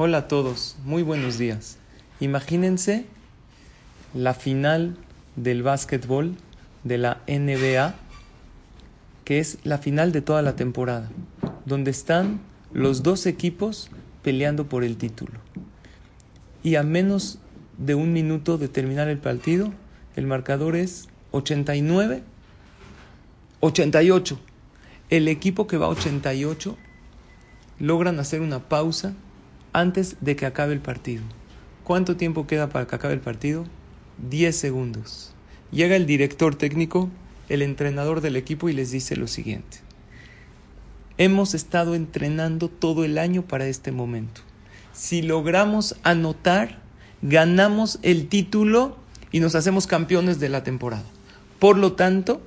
Hola a todos, muy buenos días. Imagínense la final del básquetbol de la NBA, que es la final de toda la temporada, donde están los dos equipos peleando por el título. Y a menos de un minuto de terminar el partido, el marcador es 89, 88. El equipo que va a 88 logran hacer una pausa antes de que acabe el partido. ¿Cuánto tiempo queda para que acabe el partido? 10 segundos. Llega el director técnico, el entrenador del equipo y les dice lo siguiente. Hemos estado entrenando todo el año para este momento. Si logramos anotar, ganamos el título y nos hacemos campeones de la temporada. Por lo tanto,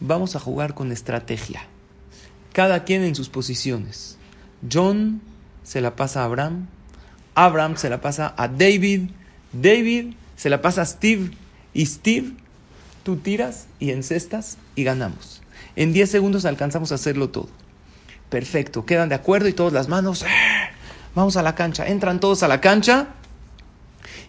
vamos a jugar con estrategia. Cada quien en sus posiciones. John se la pasa a Abraham. Abraham se la pasa a David. David se la pasa a Steve. Y Steve, tú tiras y encestas y ganamos. En 10 segundos alcanzamos a hacerlo todo. Perfecto, quedan de acuerdo y todas las manos. Vamos a la cancha. Entran todos a la cancha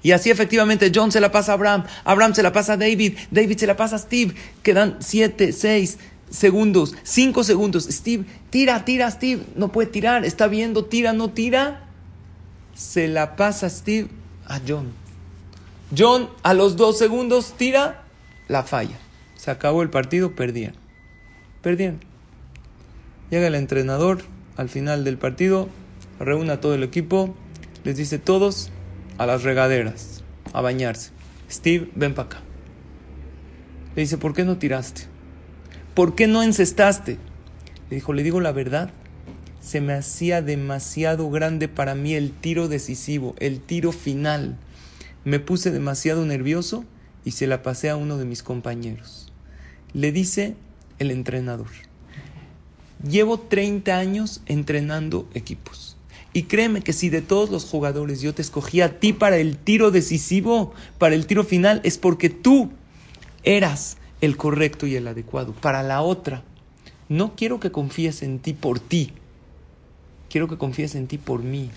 y así efectivamente John se la pasa a Abraham, Abraham se la pasa a David, David se la pasa a Steve. Quedan 7, 6 segundos, 5 segundos. Steve, tira, tira, Steve. No puede tirar, está viendo, tira, no tira. Se la pasa Steve a John. John a los 2 segundos tira, la falla. Se acabó el partido, perdían. Perdían. Llega el entrenador al final del partido, reúne a todo el equipo, les dice todos, a las regaderas, a bañarse. Steve, ven para acá. Le dice, ¿por qué no tiraste? ¿Por qué no encestaste? Le dijo, le digo la verdad, se me hacía demasiado grande para mí el tiro decisivo, el tiro final. Me puse demasiado nervioso y se la pasé a uno de mis compañeros. Le dice el entrenador, llevo 30 años entrenando equipos. Y créeme que si de todos los jugadores yo te escogí a ti para el tiro decisivo, para el tiro final, es porque tú eras el correcto y el adecuado. Para la otra, no quiero que confíes en ti por ti, quiero que confíes en ti por mí,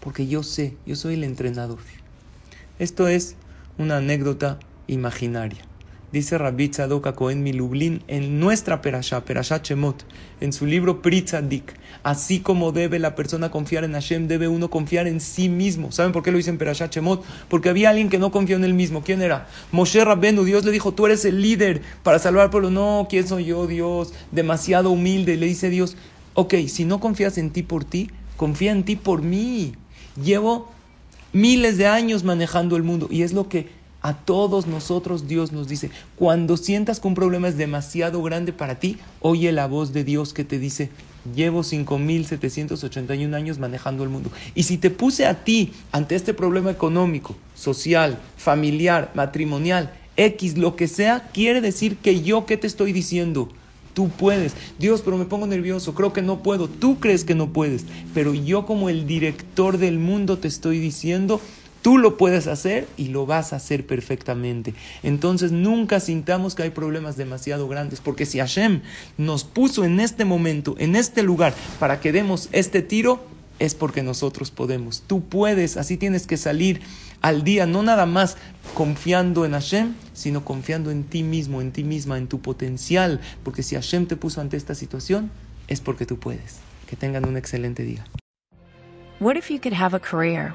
porque yo sé, yo soy el entrenador. Esto es una anécdota imaginaria. Dice Rabbi Tzadok Cohen Milublin en nuestra Perashá, Perashá Chemot, en su libro Pritzadik. Así como debe la persona confiar en Hashem, debe uno confiar en sí mismo. ¿Saben por qué lo dice en Perashá Chemot? Porque había alguien que no confió en él mismo. ¿Quién era? Moshe Rabbenu. Dios le dijo, tú eres el líder para salvar al pueblo. No, ¿quién soy yo, Dios? Demasiado humilde. Le dice Dios, ok, si no confías en ti por ti, confía en ti por mí. Llevo miles de años manejando el mundo y es lo que a todos nosotros Dios nos dice, cuando sientas que un problema es demasiado grande para ti, oye la voz de Dios que te dice, llevo 5.781 años manejando el mundo. Y si te puse a ti ante este problema económico, social, familiar, matrimonial, X, lo que sea, quiere decir que yo, ¿qué te estoy diciendo? Tú puedes. Dios, pero me pongo nervioso, creo que no puedo. Tú crees que no puedes. Pero yo como el director del mundo te estoy diciendo Tú lo puedes hacer y lo vas a hacer perfectamente. Entonces nunca sintamos que hay problemas demasiado grandes, porque si Hashem nos puso en este momento, en este lugar, para que demos este tiro, es porque nosotros podemos. Tú puedes, así tienes que salir al día, no nada más confiando en Hashem, sino confiando en ti mismo, en ti misma, en tu potencial, porque si Hashem te puso ante esta situación, es porque tú puedes. Que tengan un excelente día. What if you could have a career